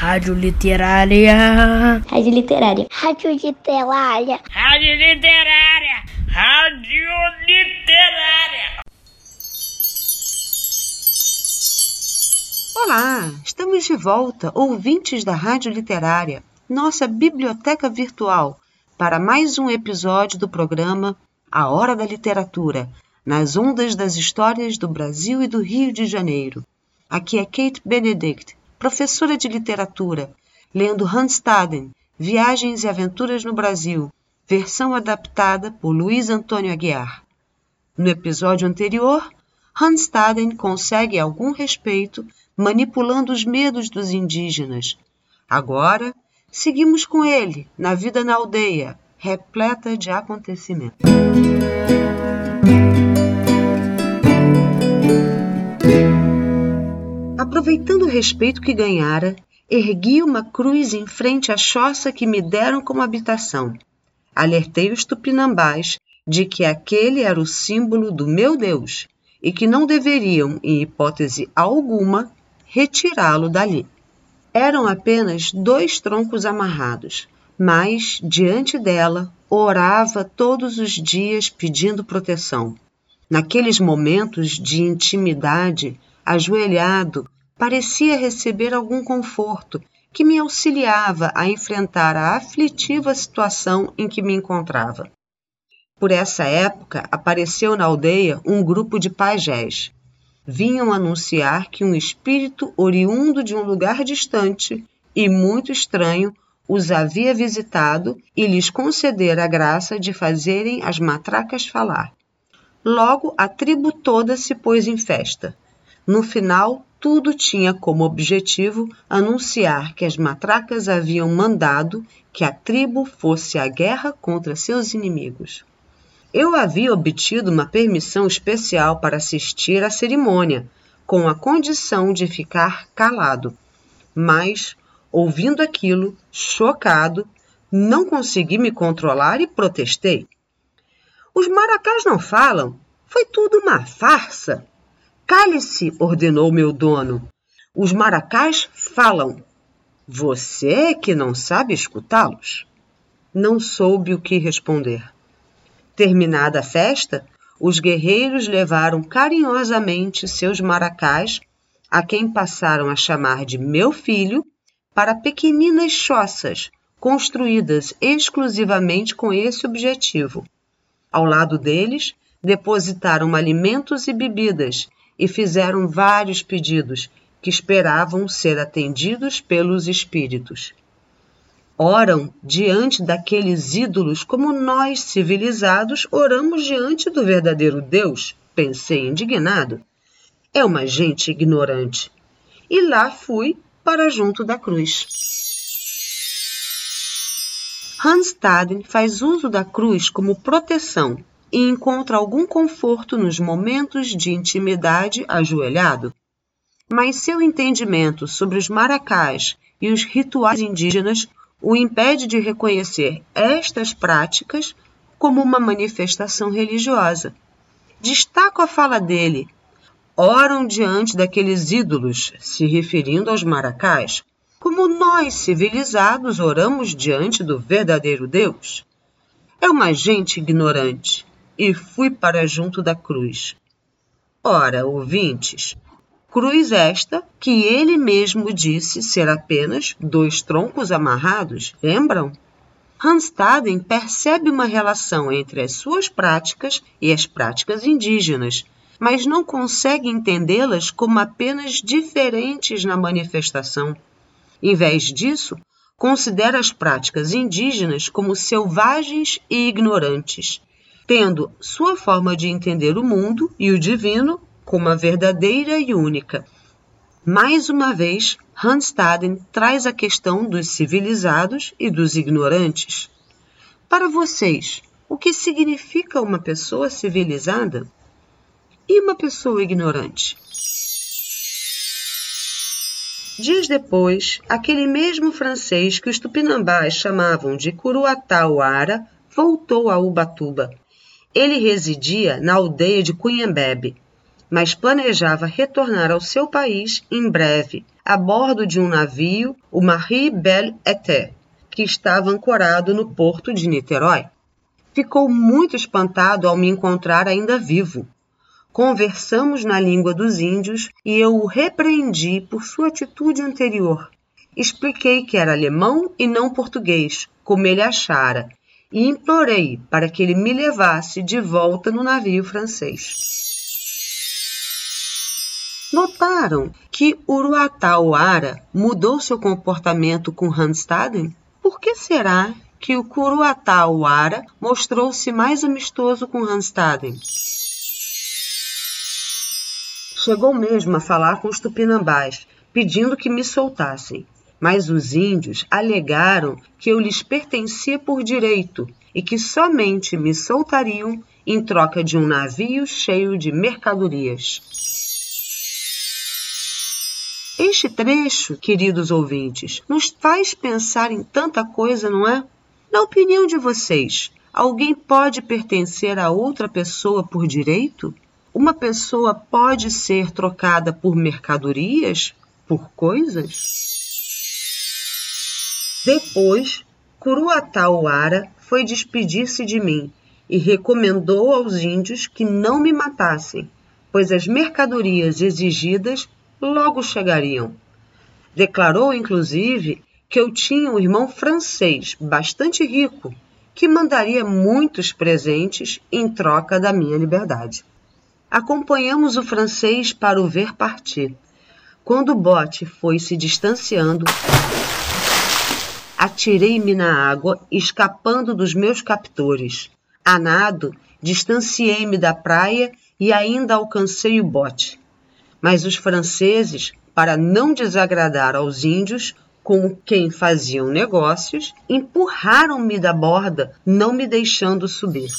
Rádio Literária. Rádio Literária. Rádio Literária. Rádio Literária. Rádio Literária. Olá, estamos de volta, ouvintes da Rádio Literária, nossa biblioteca virtual, para mais um episódio do programa A Hora da Literatura, nas ondas das histórias do Brasil e do Rio de Janeiro. Aqui é Kate Benedict, professora de literatura, lendo Hans Staden, Viagens e Aventuras no Brasil, versão adaptada por Luiz Antônio Aguiar. No episódio anterior, Hans Staden consegue algum respeito manipulando os medos dos indígenas. Agora, seguimos com ele na vida na aldeia, repleta de acontecimentos. Aproveitando o respeito que ganhara, ergui uma cruz em frente à choça que me deram como habitação. Alertei os tupinambás de que aquele era o símbolo do meu Deus e que não deveriam, em hipótese alguma, retirá-lo dali. Eram apenas dois troncos amarrados, mas, diante dela, orava todos os dias pedindo proteção. Naqueles momentos de intimidade, ajoelhado, parecia receber algum conforto que me auxiliava a enfrentar a aflitiva situação em que me encontrava. Por essa época, apareceu na aldeia um grupo de pajés. Vinham anunciar que um espírito oriundo de um lugar distante e muito estranho os havia visitado e lhes concedera a graça de fazerem as matracas falar. Logo, a tribo toda se pôs em festa. No final, tudo tinha como objetivo anunciar que as matracas haviam mandado que a tribo fosse à guerra contra seus inimigos. Eu havia obtido uma permissão especial para assistir à cerimônia, com a condição de ficar calado. Mas, ouvindo aquilo, chocado, não consegui me controlar e protestei. Os maracás não falam. Foi tudo uma farsa. Cale-se, ordenou meu dono. Os maracás falam. Você que não sabe escutá-los? Não soube o que responder. Terminada a festa, os guerreiros levaram carinhosamente seus maracás, a quem passaram a chamar de meu filho, para pequeninas choças, construídas exclusivamente com esse objetivo. Ao lado deles, depositaram alimentos e bebidas e fizeram vários pedidos que esperavam ser atendidos pelos espíritos. Oram diante daqueles ídolos como nós, civilizados, oramos diante do verdadeiro Deus, pensei indignado. É uma gente ignorante. E lá fui para junto da cruz. Hans Staden faz uso da cruz como proteção e encontra algum conforto nos momentos de intimidade ajoelhado. Mas seu entendimento sobre os maracás e os rituais indígenas o impede de reconhecer estas práticas como uma manifestação religiosa. Destaco a fala dele. Oram diante daqueles ídolos, se referindo aos maracás, como nós, civilizados, oramos diante do verdadeiro Deus. É uma gente ignorante e fui para junto da cruz. Ora, ouvintes, cruz esta que ele mesmo disse ser apenas dois troncos amarrados, lembram? Hanstaden percebe uma relação entre as suas práticas e as práticas indígenas, mas não consegue entendê-las como apenas diferentes na manifestação. Em vez disso, considera as práticas indígenas como selvagens e ignorantes, tendo sua forma de entender o mundo e o divino como a verdadeira e única. Mais uma vez, Hanstaden traz a questão dos civilizados e dos ignorantes. Para vocês, o que significa uma pessoa civilizada? E uma pessoa ignorante? Dias depois, aquele mesmo francês que os tupinambás chamavam de Curuatauara voltou a Ubatuba ele residia na aldeia de Cunhambebe. mas planejava retornar ao seu país em breve, a bordo de um navio, o Marie Belle Été, que estava ancorado no porto de Niterói. Ficou muito espantado ao me encontrar ainda vivo. Conversamos na língua dos índios e eu o repreendi por sua atitude anterior. Expliquei que era alemão e não português, como ele achara, e implorei para que ele me levasse de volta no navio francês. Notaram que Uruatauara mudou seu comportamento com Randstaden? Por que será que o Curuatauara mostrou-se mais amistoso com Randstaden? Chegou mesmo a falar com os tupinambás, pedindo que me soltassem. Mas os índios alegaram que eu lhes pertencia por direito e que somente me soltariam em troca de um navio cheio de mercadorias. Este trecho, queridos ouvintes, nos faz pensar em tanta coisa, não é? Na opinião de vocês, alguém pode pertencer a outra pessoa por direito? Uma pessoa pode ser trocada por mercadorias? Por coisas? Depois, Curuatauara foi despedir-se de mim e recomendou aos índios que não me matassem, pois as mercadorias exigidas logo chegariam. Declarou, inclusive, que eu tinha um irmão francês bastante rico que mandaria muitos presentes em troca da minha liberdade. Acompanhamos o francês para o ver partir. Quando o bote foi se distanciando, Atirei-me na água, escapando dos meus captores. A nado, distanciei-me da praia e ainda alcancei o bote. Mas os franceses, para não desagradar aos índios, com quem faziam negócios, empurraram-me da borda, não me deixando subir.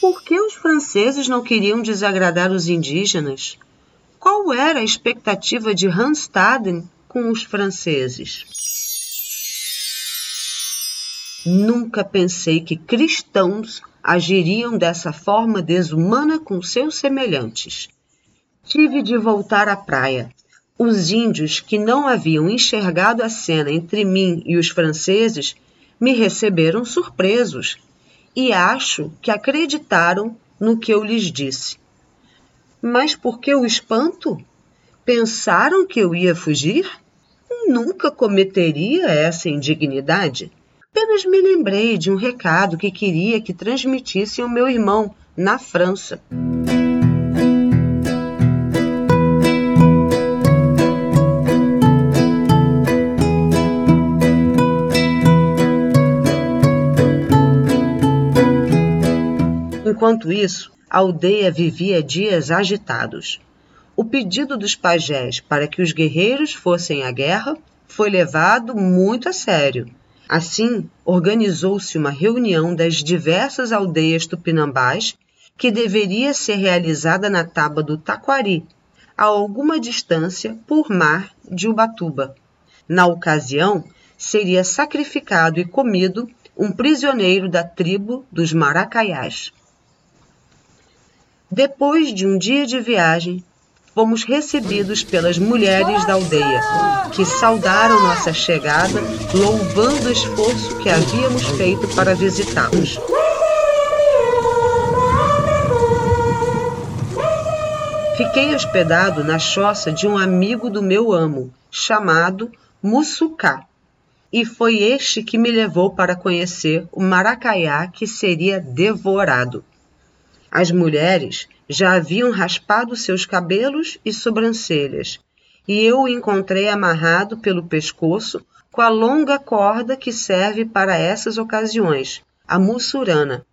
Por que os franceses não queriam desagradar os indígenas? Qual era a expectativa de Hanstaden com os franceses. Nunca pensei que cristãos agiriam dessa forma desumana com seus semelhantes. Tive de voltar à praia. Os índios que não haviam enxergado a cena entre mim e os franceses me receberam surpresos e acho que acreditaram no que eu lhes disse. Mas por que o espanto? Pensaram que eu ia fugir? Nunca cometeria essa indignidade. Apenas me lembrei de um recado que queria que transmitisse ao meu irmão na França. Enquanto isso, a aldeia vivia dias agitados. O pedido dos pajés para que os guerreiros fossem à guerra foi levado muito a sério. Assim, organizou-se uma reunião das diversas aldeias tupinambás que deveria ser realizada na taba do Taquari, a alguma distância por mar de Ubatuba. Na ocasião, seria sacrificado e comido um prisioneiro da tribo dos Maracaiás. Depois de um dia de viagem, fomos recebidos pelas mulheres da aldeia, que saudaram nossa chegada, louvando o esforço que havíamos feito para visitá-los. Fiquei hospedado na choça de um amigo do meu amo, chamado Mussucá, e foi este que me levou para conhecer o maracaiá que seria devorado. As mulheres já haviam raspado seus cabelos e sobrancelhas, e eu o encontrei amarrado pelo pescoço com a longa corda que serve para essas ocasiões, a mussurana.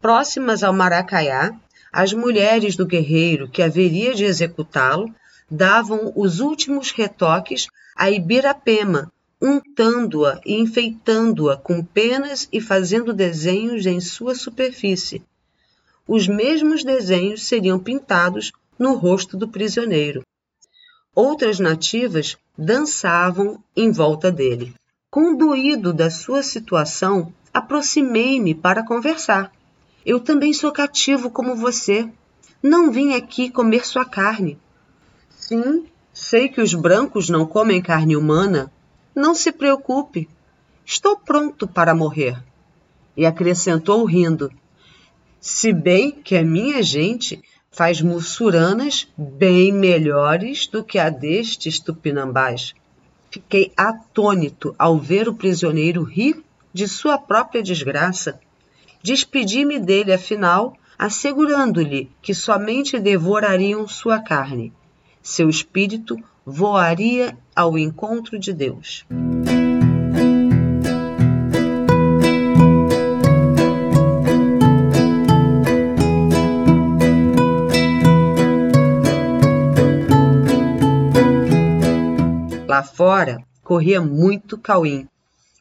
Próximas ao maracaiá, as mulheres do guerreiro que haveria de executá-lo davam os últimos retoques à Ibirapema, untando-a e enfeitando-a com penas e fazendo desenhos em sua superfície, os mesmos desenhos seriam pintados no rosto do prisioneiro. Outras nativas dançavam em volta dele. Conduído da sua situação, aproximei-me para conversar. Eu também sou cativo como você. Não vim aqui comer sua carne. Sim, sei que os brancos não comem carne humana. Não se preocupe. Estou pronto para morrer. E acrescentou rindo: Se bem que a minha gente faz mussuranas bem melhores do que a destes tupinambás. Fiquei atônito ao ver o prisioneiro rir de sua própria desgraça. Despedi-me dele, afinal, assegurando-lhe que somente devorariam sua carne. Seu espírito voaria ao encontro de Deus. Lá fora corria muito cauim.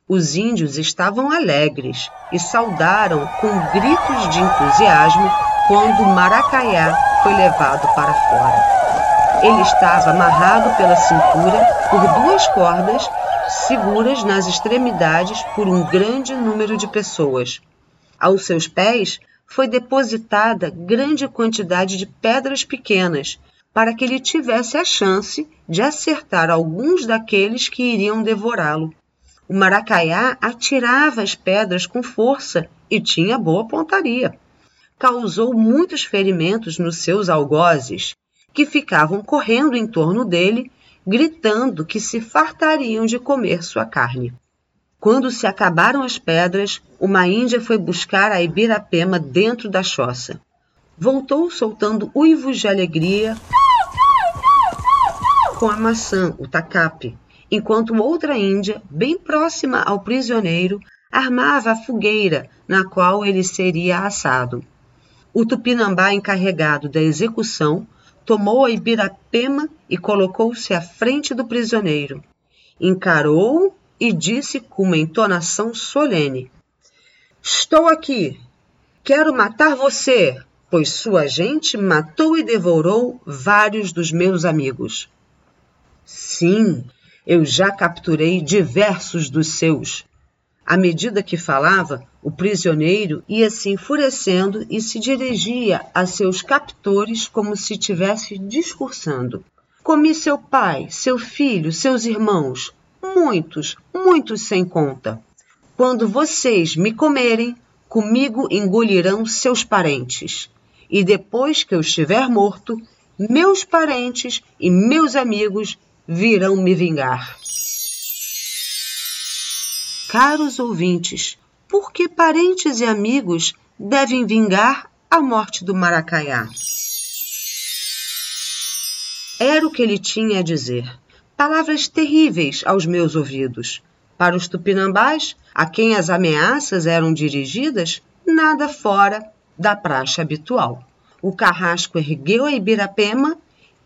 Os índios estavam alegres e saudaram com gritos de entusiasmo quando Maracaiá foi levado para fora. Ele estava amarrado pela cintura por duas cordas seguras nas extremidades por um grande número de pessoas. Aos seus pés foi depositada grande quantidade de pedras pequenas, para que ele tivesse a chance de acertar alguns daqueles que iriam devorá-lo. O maracaiá atirava as pedras com força e tinha boa pontaria. Causou muitos ferimentos nos seus algozes, que ficavam correndo em torno dele, gritando que se fartariam de comer sua carne. Quando se acabaram as pedras, uma índia foi buscar a Ibirapema dentro da choça. Voltou soltando uivos de alegria com a maçã, o tacape, enquanto outra índia, bem próxima ao prisioneiro, armava a fogueira na qual ele seria assado. O tupinambá encarregado da execução tomou a Ibirapema e colocou-se à frente do prisioneiro. Encarou-o e disse com uma entonação solene: Estou aqui. Quero matar você, pois sua gente matou e devorou vários dos meus amigos. Sim, eu já capturei diversos dos seus. À medida que falava, o prisioneiro ia se enfurecendo e se dirigia a seus captores como se estivesse discursando. Comi seu pai, seu filho, seus irmãos, muitos, muitos sem conta. Quando vocês me comerem, comigo engolirão seus parentes. E depois que eu estiver morto, meus parentes e meus amigos virão me vingar. Caros ouvintes, por que parentes e amigos devem vingar a morte do Maracaiá? Era o que ele tinha a dizer. Palavras terríveis aos meus ouvidos. Para os tupinambás, a quem as ameaças eram dirigidas, nada fora da praxe habitual. O carrasco ergueu a Ibirapema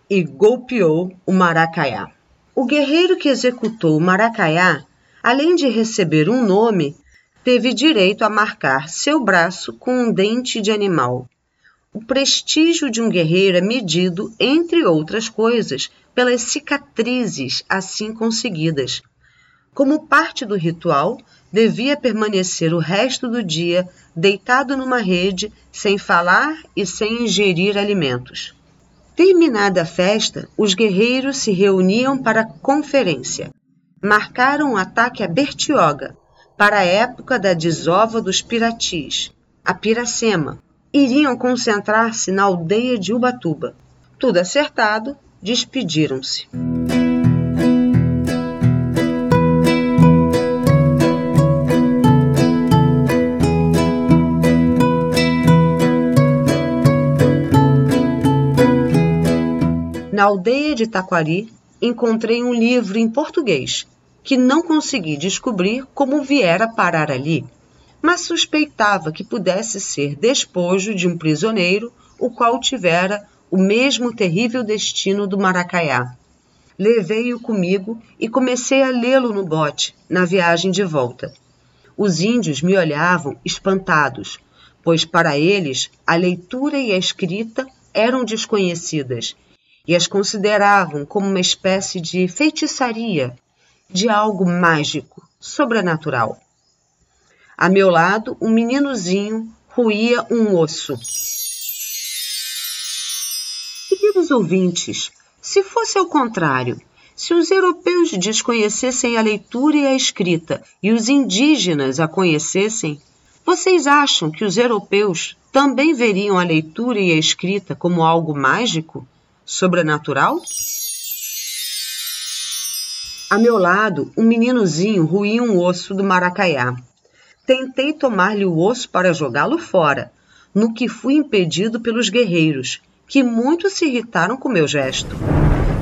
e golpeou o maracaiá. O guerreiro que executou o maracaiá, além de receber um nome, teve direito a marcar seu braço com um dente de animal. O prestígio de um guerreiro é medido, entre outras coisas, pelas cicatrizes assim conseguidas. Como parte do ritual, devia permanecer o resto do dia deitado numa rede, sem falar e sem ingerir alimentos. Terminada a festa, os guerreiros se reuniam para conferência. Marcaram um ataque a Bertioga, para a época da desova dos Piratis, a Piracema. Iriam concentrar-se na aldeia de Ubatuba. Tudo acertado, despediram-se. Na aldeia de Taquari, encontrei um livro em português, que não consegui descobrir como viera parar ali, mas suspeitava que pudesse ser despojo de um prisioneiro, o qual tivera o mesmo terrível destino do Maracaiá. Levei-o comigo e comecei a lê-lo no bote, na viagem de volta. Os índios me olhavam espantados, pois para eles a leitura e a escrita eram desconhecidas e as consideravam como uma espécie de feitiçaria, de algo mágico, sobrenatural. A meu lado, um meninozinho ruía um osso. Queridos ouvintes, se fosse ao contrário, se os europeus desconhecessem a leitura e a escrita e os indígenas a conhecessem, vocês acham que os europeus também veriam a leitura e a escrita como algo mágico, sobrenatural? A meu lado, um meninozinho ruía um osso do maracaiá. Tentei tomar-lhe o osso para jogá-lo fora, no que fui impedido pelos guerreiros, que muito se irritaram com meu gesto.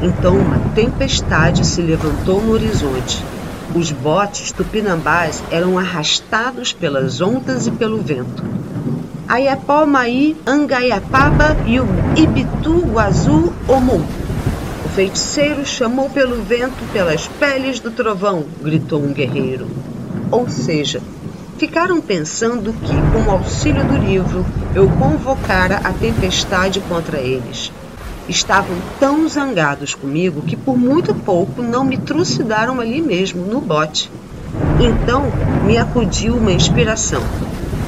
Então uma tempestade se levantou no horizonte. Os botes tupinambás eram arrastados pelas ondas e pelo vento. Ayapó Maí, Angaiapaba e o Ibitu Guazu Omum. O feiticeiro chamou pelo vento pelas peles do trovão, gritou um guerreiro. Ou seja, Ficaram pensando que, com o auxílio do livro, eu convocara a tempestade contra eles. Estavam tão zangados comigo que por muito pouco não me trucidaram ali mesmo, no bote. Então me acudiu uma inspiração.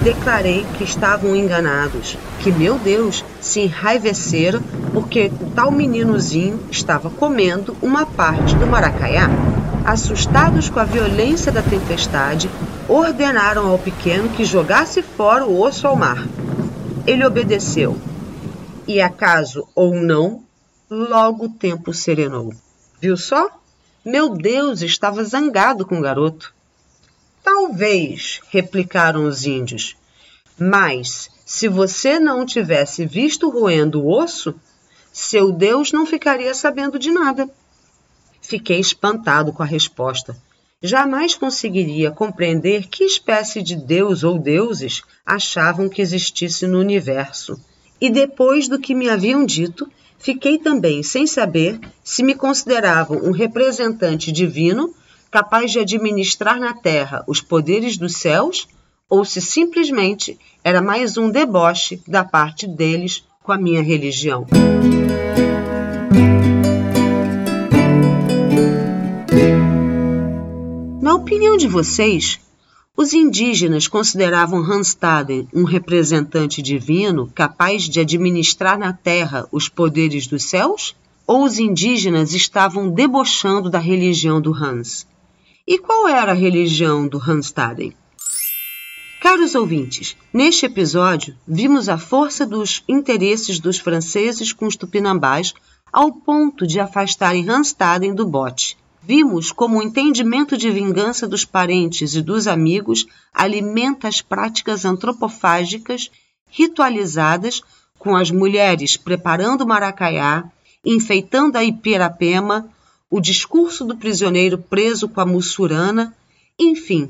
Declarei que estavam enganados, que meu Deus se enraivecera porque o tal meninozinho estava comendo uma parte do maracaiá. Assustados com a violência da tempestade, ordenaram ao pequeno que jogasse fora o osso ao mar. Ele obedeceu, e acaso ou não, logo o tempo serenou. Viu só? Meu Deus estava zangado com o garoto. Talvez, replicaram os índios, mas se você não tivesse visto roendo o osso, seu Deus não ficaria sabendo de nada. Fiquei espantado com a resposta jamais conseguiria compreender que espécie de deus ou deuses achavam que existisse no universo. E depois do que me haviam dito, fiquei também sem saber se me consideravam um representante divino capaz de administrar na terra os poderes dos céus ou se simplesmente era mais um deboche da parte deles com a minha religião. Na opinião de vocês, os indígenas consideravam Hanstaden um representante divino capaz de administrar na terra os poderes dos céus? Ou os indígenas estavam debochando da religião do Hans? E qual era a religião do Hanstaden? Caros ouvintes, neste episódio vimos a força dos interesses dos franceses com os tupinambás ao ponto de afastarem Hanstaden do bote Vimos como o entendimento de vingança dos parentes e dos amigos alimenta as práticas antropofágicas ritualizadas com as mulheres preparando maracaiá, enfeitando a Ipirapema, o discurso do prisioneiro preso com a mussurana, enfim,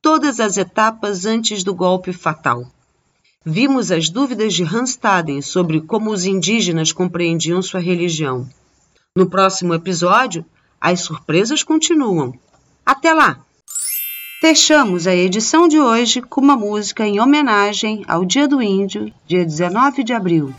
todas as etapas antes do golpe fatal. Vimos as dúvidas de Hanstaden sobre como os indígenas compreendiam sua religião. No próximo episódio, as surpresas continuam. Até lá! Fechamos a edição de hoje com uma música em homenagem ao Dia do Índio, dia 19 de abril.